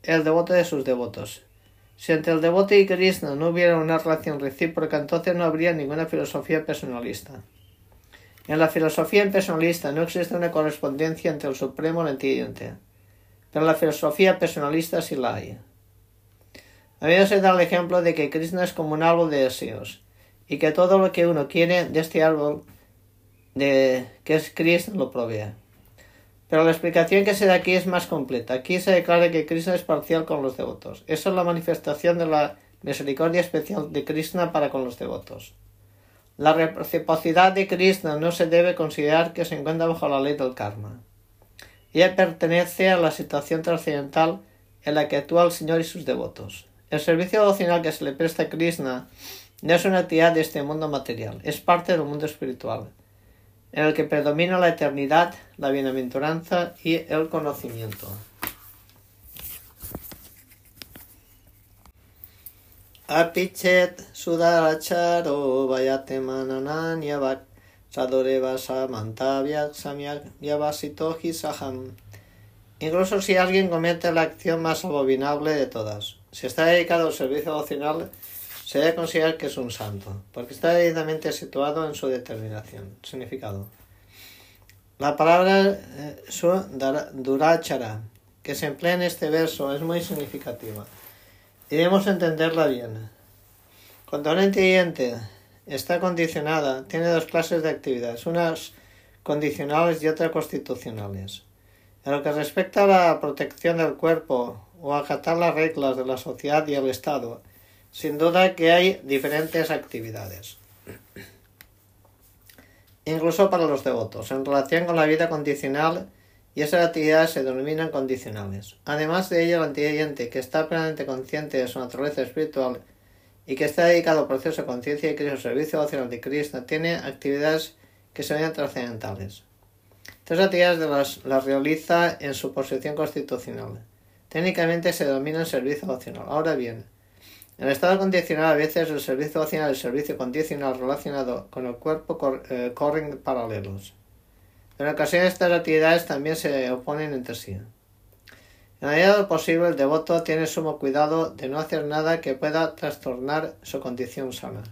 el devoto de sus devotos. Si entre el devoto y Krishna no hubiera una relación recíproca, entonces no habría ninguna filosofía personalista. En la filosofía personalista no existe una correspondencia entre el Supremo y el entiende, pero la filosofía personalista sí la hay. A mí se da el ejemplo de que Krishna es como un árbol de deseos y que todo lo que uno quiere de este árbol de que es Krishna lo provee. Pero la explicación que se da aquí es más completa. Aquí se declara que Krishna es parcial con los devotos. Eso es la manifestación de la misericordia especial de Krishna para con los devotos. La reciprocidad de Krishna no se debe considerar que se encuentra bajo la ley del karma. Ella pertenece a la situación trascendental en la que actúa el Señor y sus devotos. El servicio devocional que se le presta a Krishna no es una actividad de este mundo material, es parte del mundo espiritual, en el que predomina la eternidad, la bienaventuranza y el conocimiento. Saham. Incluso si alguien comete la acción más abominable de todas, si está dedicado al servicio devocional, se debe considerar que es un santo, porque está debidamente situado en su determinación, significado. La palabra eh, su durachara, que se emplea en este verso, es muy significativa. Y debemos entenderla bien. Cuando una entidad está condicionada, tiene dos clases de actividades, unas condicionales y otras constitucionales. En lo que respecta a la protección del cuerpo o acatar las reglas de la sociedad y el Estado, sin duda que hay diferentes actividades. Incluso para los devotos, en relación con la vida condicional, y esas actividades se denominan condicionales. Además de ello, el antiguiente que está plenamente consciente de su naturaleza espiritual y que está dedicado al proceso de conciencia y Cristo, servicio devocional de Krishna, tiene actividades que se ven trascendentales. Estas actividades las, realiza en su posición constitucional. Técnicamente se denomina servicio devocional. Ahora bien, en el estado condicional, a veces el servicio vacinal y el servicio condicional relacionado con el cuerpo eh, corren paralelos. En ocasiones estas actividades también se oponen entre sí. En la medida de lo posible, el devoto tiene sumo cuidado de no hacer nada que pueda trastornar su condición sana.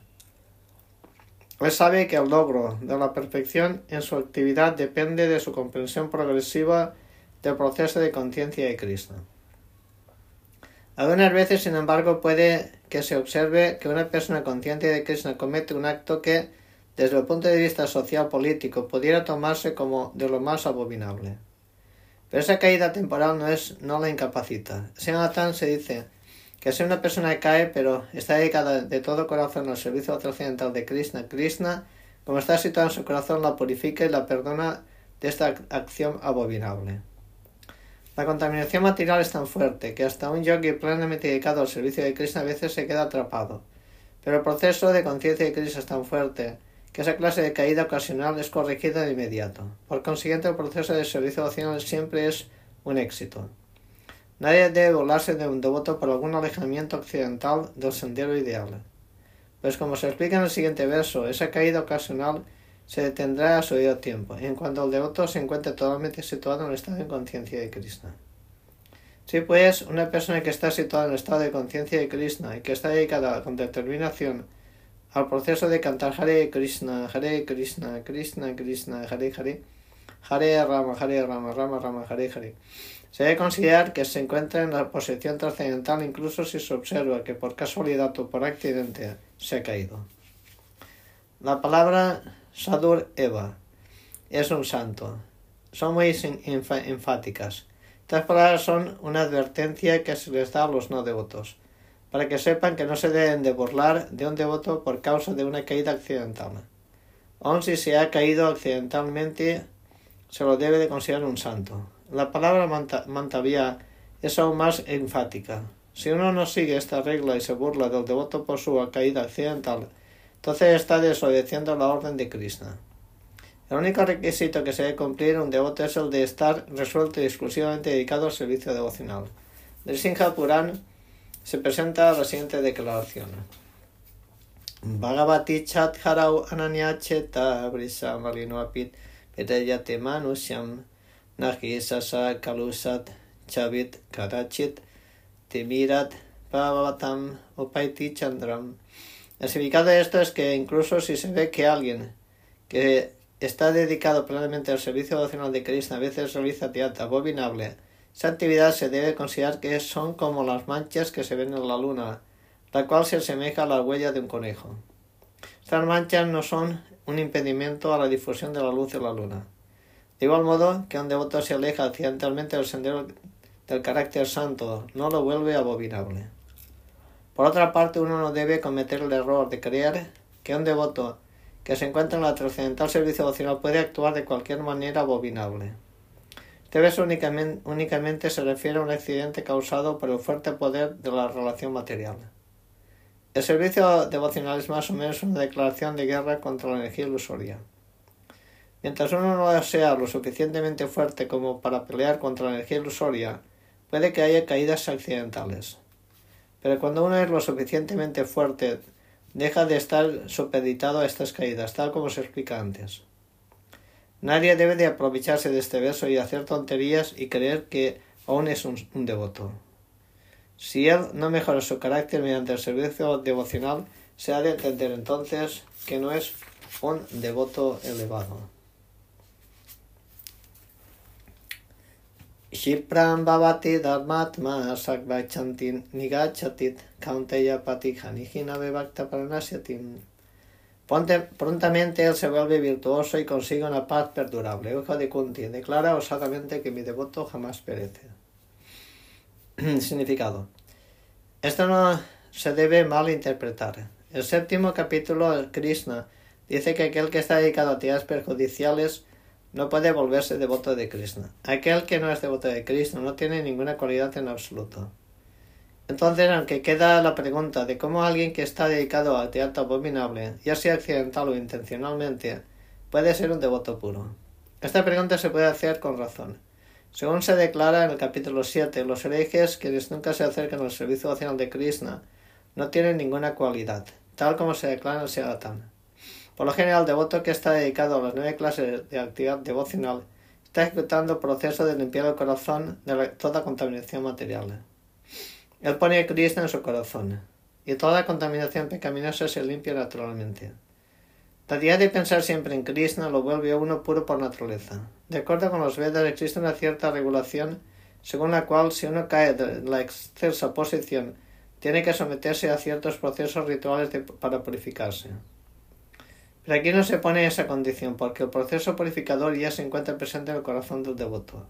Él sabe que el logro de la perfección en su actividad depende de su comprensión progresiva del proceso de conciencia de Cristo. Algunas veces, sin embargo, puede que se observe que una persona consciente de Krishna comete un acto que, desde el punto de vista social político, pudiera tomarse como de lo más abominable. Pero esa caída temporal no es no la incapacita. Sean se dice que si una persona cae, pero está dedicada de todo corazón al servicio trascendental de Krishna, Krishna, como está situado en su corazón, la purifica y la perdona de esta acción abominable. La contaminación material es tan fuerte que hasta un yogi plenamente dedicado al servicio de Krishna a veces se queda atrapado. Pero el proceso de conciencia de Krishna es tan fuerte que esa clase de caída ocasional es corregida de inmediato. Por consiguiente, el proceso de servicio devocional siempre es un éxito. Nadie debe volarse de un devoto por algún alejamiento occidental del sendero ideal. Pues como se explica en el siguiente verso, esa caída ocasional se detendrá a su debido tiempo, en cuanto el devoto se encuentre totalmente situado en el estado de conciencia de Krishna. Si pues una persona que está situada en el estado de conciencia de Krishna y que está dedicada con determinación al proceso de cantar Hare Krishna, Hare Krishna, Krishna Krishna, Hare Hare, Hare Rama, Hare Rama, Rama Rama, Hare Hare, se debe considerar que se encuentra en la posición trascendental incluso si se observa que por casualidad o por accidente se ha caído. La palabra Sadur Eva es un santo. Son muy enfáticas. Estas palabras son una advertencia que se les da a los no devotos, para que sepan que no se deben de burlar de un devoto por causa de una caída accidental. Aun si se ha caído accidentalmente, se lo debe de considerar un santo. La palabra mantavía es aún más enfática. Si uno no sigue esta regla y se burla del devoto por su caída accidental, entonces está desobedeciendo la orden de Krishna. El único requisito que se debe cumplir un devoto es el de estar resuelto y exclusivamente dedicado al servicio devocional. Del Puran se presenta la siguiente declaración. Bhagavati chat harau ananyacheta brisa apit pedayate manusyam Kalusat Chavit Karachit Timirat Pavatam Upaiti Chandram. El significado de esto es que incluso si se ve que alguien que está dedicado plenamente al servicio devocional de Krishna a veces realiza teatro abominable, esa actividad se debe considerar que son como las manchas que se ven en la luna, la cual se asemeja a la huella de un conejo. Estas manchas no son un impedimento a la difusión de la luz de la luna. De igual modo que un devoto se aleja accidentalmente del sendero del carácter santo, no lo vuelve abominable. Por otra parte, uno no debe cometer el error de creer que un devoto que se encuentra en la trascendental servicio devocional puede actuar de cualquier manera abominable. Verso únicamente, únicamente se refiere a un accidente causado por el fuerte poder de la relación material. El servicio devocional es más o menos una declaración de guerra contra la energía ilusoria. Mientras uno no sea lo suficientemente fuerte como para pelear contra la energía ilusoria, puede que haya caídas accidentales. Pero cuando uno es lo suficientemente fuerte, deja de estar supeditado a estas caídas, tal como se explica antes. Nadie debe de aprovecharse de este verso y hacer tonterías y creer que aún es un, devoto. Si él no mejora su carácter mediante el servicio devocional, se ha de entender entonces que no es un devoto elevado. Shipram bhavati dharmatma sakvachantin nigachatit kaunteya paranasyatim. Prontamente él se vuelve virtuoso y consigue una paz perdurable. Hijo de Kunti declara osadamente que mi devoto jamás perece. Significado. Esto no se debe mal interpretar. El séptimo capítulo Krishna dice que aquel que está dedicado a actividades perjudiciales no puede volverse devoto de Krishna. Aquel que no es devoto de Krishna no tiene ninguna cualidad en absoluto. Entonces, aunque queda la pregunta de cómo alguien que está dedicado al teatro abominable, ya sea accidental o intencionalmente, puede ser un devoto puro. Esta pregunta se puede hacer con razón. Según se declara en el capítulo 7, los herejes, quienes nunca se acercan al servicio nacional de Krishna, no tienen ninguna cualidad, tal como se declara en el Siddhartha. Por lo general, el devoto que está dedicado a las nueve clases de actividad devocional está ejecutando el proceso de limpiar el corazón de toda contaminación material. Él pone a Krishna en su corazón, y toda contaminación pecaminosa se limpia naturalmente. La idea de pensar siempre en Krishna lo vuelve a uno puro por naturaleza. De acuerdo con los Vedas existe una cierta regulación según la cual si uno cae de la excelsa posición tiene que someterse a ciertos procesos rituales para purificarse. Pero aquí no se pone esa condición, porque el proceso purificador ya se encuentra presente en el corazón del devoto.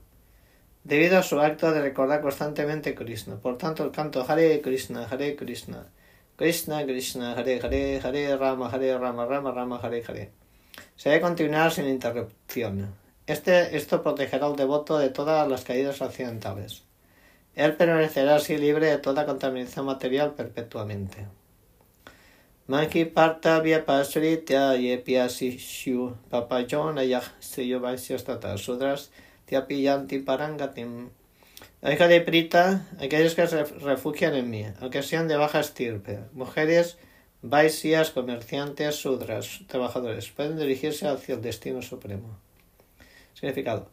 Debido a su acto de recordar constantemente Krishna. Por tanto, el canto Hare Krishna, Hare Krishna, Krishna Krishna, Hare Hare, Hare Rama, Hare Rama, Rama Rama, Hare Hare. Se debe continuar sin interrupción. Este, esto protegerá al devoto de todas las caídas accidentales. Él permanecerá así libre de toda contaminación material perpetuamente. Manki parta papayona sudras sudras tiapiyanti parangatim. Hija de Prita, aquellos que se refugian en mí, aunque sean de baja estirpe, mujeres, vaisias, comerciantes, sudras, trabajadores, pueden dirigirse hacia el destino supremo. Significado.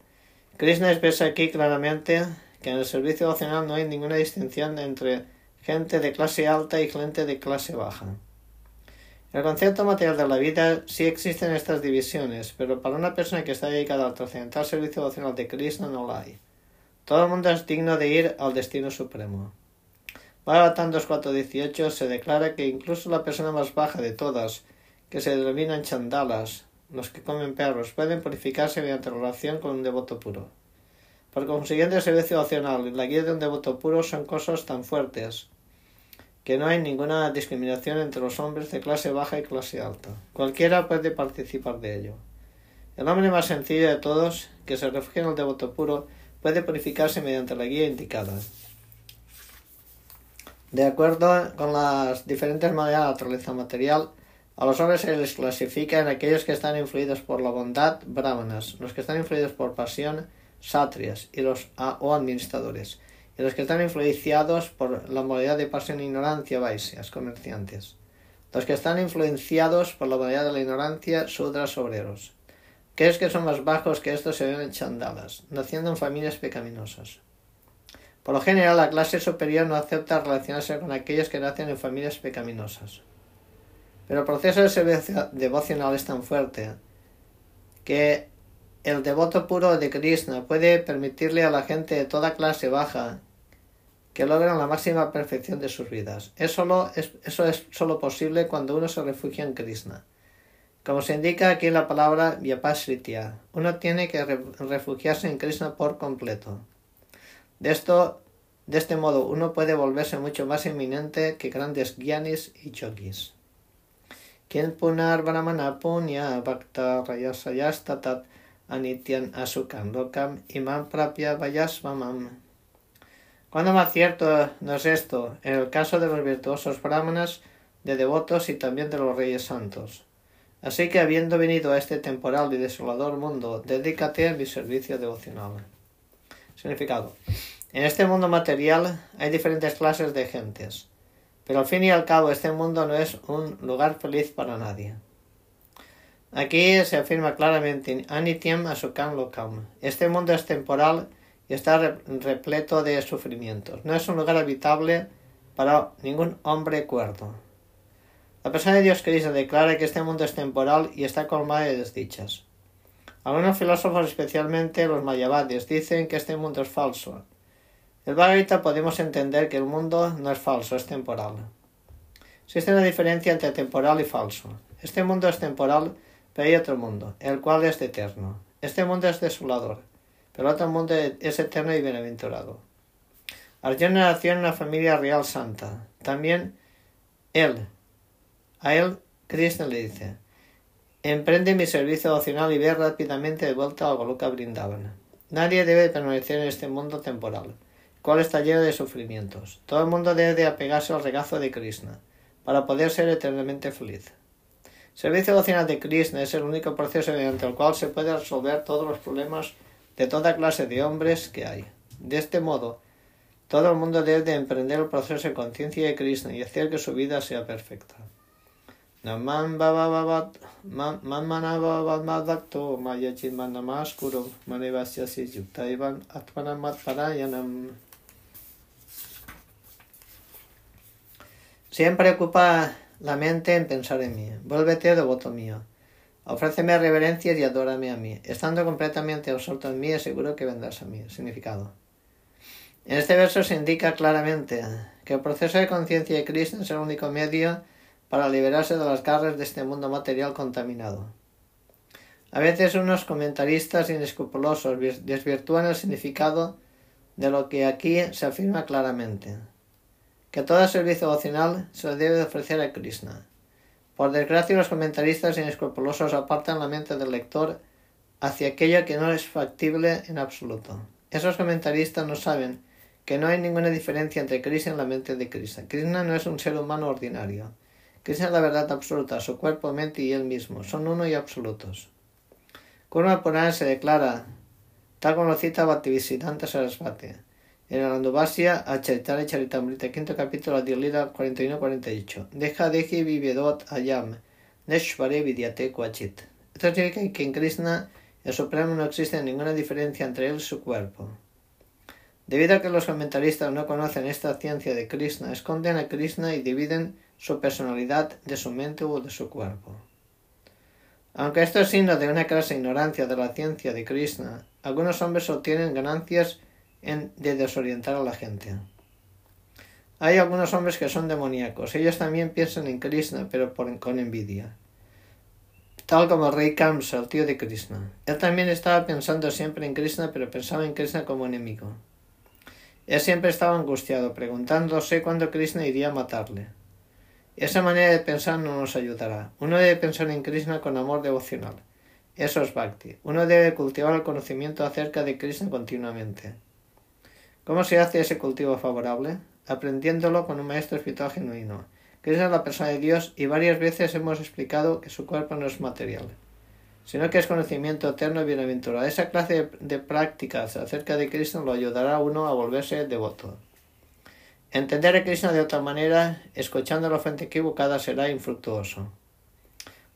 Krishna expresa aquí claramente que en el servicio devocional no hay ninguna distinción entre gente de clase alta y gente de clase baja. El concepto material de la vida sí existen estas divisiones, pero para una persona que está dedicada al trascendental servicio devocional de Krishna no la hay. Todo el mundo es digno de ir al destino supremo. Bhagavatam 2.4.18 se declara que incluso la persona más baja de todas, que se denominan chandalas, los que comen perros, pueden purificarse mediante relación con un devoto puro. Por consiguiente, el servicio devocional y la guía de un devoto puro son cosas tan fuertes que no hay ninguna discriminación entre los hombres de clase baja y clase alta. Cualquiera puede participar de ello. El hombre más sencillo de todos, que se refugia en el devoto puro, puede purificarse mediante la guía indicada. De acuerdo con las diferentes maneras de naturaleza material, a los hombres se les clasifica en aquellos que están influidos por la bondad, brahmanas, los que están influidos por pasión, satrias y los o administradores, los que están influenciados por la modalidad de pasión e ignorancia, vaisias, comerciantes. Los que están influenciados por la modalidad de la ignorancia, sudras, obreros. es que son más bajos que estos se ven en chandalas, naciendo en familias pecaminosas. Por lo general, la clase superior no acepta relacionarse con aquellos que nacen en familias pecaminosas. Pero el proceso de servicio devocional es tan fuerte que el devoto puro de Krishna puede permitirle a la gente de toda clase baja que logren la máxima perfección de sus vidas. eso es solo posible cuando uno se refugia en Krishna. Como se indica aquí en la palabra Vyapasritya, uno tiene que refugiarse en Krishna por completo. De, esto, de este modo, uno puede volverse mucho más eminente que grandes gyanis y yogis. Quien punar brahmana punya bhakta rayasayastatat anityan asukam lokam imam prapya vayasvamam. Cuando más cierto no es esto en el caso de los virtuosos brahmanas, de devotos y también de los reyes santos. Así que habiendo venido a este temporal y desolador mundo, dedícate a mi servicio devocional. Significado. En este mundo material hay diferentes clases de gentes, pero al fin y al cabo este mundo no es un lugar feliz para nadie. Aquí se afirma claramente Anityam Asukam Lokam. Este mundo es temporal y está repleto de sufrimientos. No es un lugar habitable para ningún hombre cuerdo. La persona de Dios Cristo declara que este mundo es temporal y está colmado de desdichas. Algunos filósofos, especialmente los mayavadis, dicen que este mundo es falso. El Bhagavad podemos entender que el mundo no es falso, es temporal. Existe una diferencia entre temporal y falso. Este mundo es temporal pero hay otro mundo, el cual es eterno. Este mundo es desolador, pero otro mundo es eterno y bienaventurado. Arjuna nació en una familia real santa. También él, a él Krishna le dice, emprende mi servicio devocional y ve rápidamente de vuelta a Goluka Brindavan. Nadie debe permanecer en este mundo temporal, el cual está lleno de sufrimientos. Todo el mundo debe de apegarse al regazo de Krishna, para poder ser eternamente feliz. Servicio devocional de Krishna es el único proceso mediante el cual se puede resolver todos los problemas de toda clase de hombres que hay. De este modo, todo el mundo debe emprender el proceso de conciencia de Krishna y hacer que su vida sea perfecta. Siempre ocupa la mente en pensar en mí. Vuélvete devoto mío. Ofréceme reverencias y adórame a mí. Estando completamente absorto en mí, seguro que vendrás a mí. Significado. En este verso se indica claramente que el proceso de conciencia de Cristo es el único medio para liberarse de las garras de este mundo material contaminado. A veces unos comentaristas inescrupulosos desvirtúan el significado de lo que aquí se afirma claramente, que todo servicio devocional se le debe ofrecer a Krishna. Por desgracia, los comentaristas inescrupulosos apartan la mente del lector hacia aquello que no es factible en absoluto. Esos comentaristas no saben que no hay ninguna diferencia entre Krishna y la mente de Krishna. Krishna no es un ser humano ordinario. Krishna es la verdad absoluta, su cuerpo, mente y él mismo son uno y absolutos. Kurma Purana se declara, tal como lo cita Bhaktisiddhanta Sarasvati, en el Andubhasya a Chaitanya Charitamrita, quinto capítulo, Adilida 41-48. Deja deji vivedot ayam, neshvare vidyate kwachit. Esto significa que en Krishna el Supremo no existe ninguna diferencia entre él y su cuerpo. Debido a que los comentaristas no conocen esta ciencia de Krishna, esconden a Krishna y dividen su personalidad de su mente o de su cuerpo. Aunque esto es signo de una clase ignorancia de la ciencia de Krishna, algunos hombres obtienen ganancias en, de desorientar a la gente. Hay algunos hombres que son demoníacos. Ellos también piensan en Krishna, pero con envidia. Tal como el rey Kamsa, el tío de Krishna. Él también estaba pensando siempre en Krishna, pero pensaba en Krishna como enemigo. Él siempre estaba angustiado, preguntándose cuándo Krishna iría a matarle. Esa manera de pensar no nos ayudará. Uno debe pensar en Krishna con amor devocional. Eso es bhakti. Uno debe cultivar el conocimiento acerca de Krishna continuamente. ¿Cómo se hace ese cultivo favorable? Aprendiéndolo con un maestro espiritual genuino. Krishna es la persona de Dios y varias veces hemos explicado que su cuerpo no es material, sino que es conocimiento eterno y bienaventurado. Esa clase de, prácticas acerca de Krishna lo ayudará a uno a volverse devoto. Entender a Krishna de otra manera, escuchando la fuente equivocada, será infructuoso.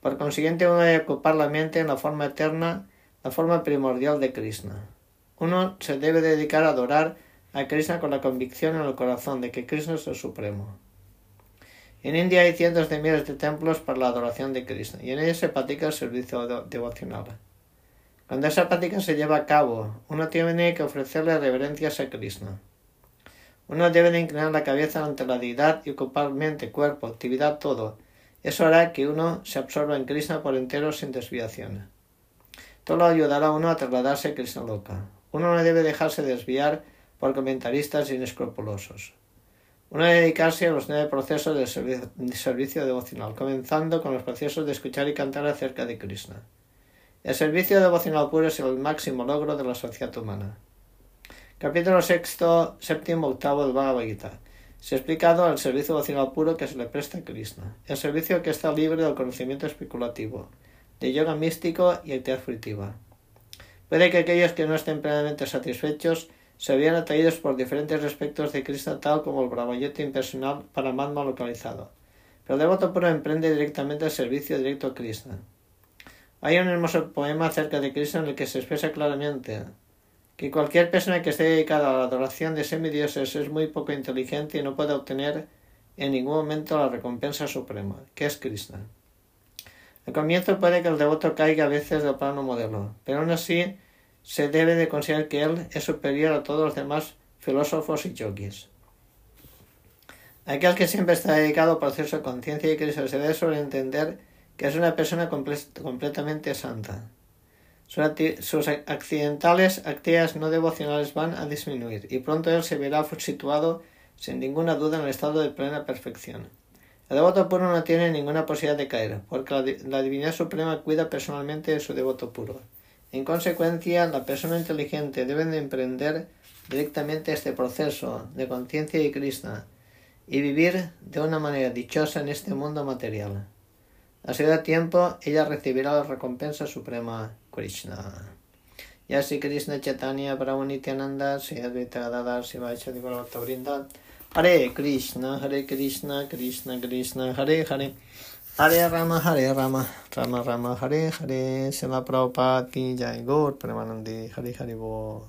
Por consiguiente, uno debe ocupar la mente en la forma eterna, la forma primordial de Krishna. Uno se debe dedicar a adorar a Krishna con la convicción en el corazón de que Krishna es el Supremo. En India hay cientos de miles de templos para la adoración de Krishna y en ellos se practica el servicio devocional. Cuando esa práctica se lleva a cabo, uno tiene que ofrecerle reverencias a Krishna. Uno debe inclinar la cabeza ante la deidad y ocupar mente, cuerpo, actividad, todo. Eso hará que uno se absorba en Krishna por entero sin desviación. Todo ayudará a uno a trasladarse a Krishna loca. Uno no debe dejarse desviar por comentaristas inescrupulosos. Uno debe dedicarse a los nueve procesos de servicio, de servicio devocional, comenzando con los procesos de escuchar y cantar acerca de Krishna. El servicio devocional puro es el máximo logro de la sociedad humana. Capítulo sexto, séptimo, octavo del Bhagavad Gita. Se ha explicado el servicio devocional puro que se le presta a Krishna, el servicio que está libre del conocimiento especulativo, de yoga místico y actividad fruitiva. Puede que aquellos que no estén plenamente satisfechos se vean atraídos por diferentes aspectos de Krishna tal como el Brahmayoti impersonal para Manma localizado. Pero el devoto puro emprende directamente el servicio directo a Krishna. Hay un hermoso poema acerca de Krishna en el que se expresa claramente que cualquier persona que esté dedicada a la adoración de semidioses es muy poco inteligente y no puede obtener en ningún momento la recompensa suprema, que es Krishna. Al comienzo puede que el devoto caiga a veces del plano modelo, pero aún así se debe de considerar que él es superior a todos los demás filósofos y yogis. Aquel que siempre está dedicado al proceso de conciencia y Krishna se debe sobreentender que es una persona completamente santa. Sus accidentales actividades no devocionales van a disminuir y pronto él se verá situado sin ninguna duda en el estado de plena perfección. El devoto puro no tiene ninguna posibilidad de caer, porque la, divinidad suprema cuida personalmente de su devoto puro. En consecuencia, la persona inteligente debe de emprender directamente este proceso de conciencia y Krishna y vivir de una manera dichosa en este mundo material. Así de tiempo, ella recibirá la recompensa suprema Krishna. Ya si Krishna Chaitanya Prabhu Nityananda si Advaita Gadadhar Shivacha Divarvata Brinda Hare Krishna Hare Krishna Krishna Krishna Hare Hare Hare Rama Hare Rama Rama Rama Hare Hare Sela Prabhupada Ki Jai Gaur Premanandi Hare Hare Bo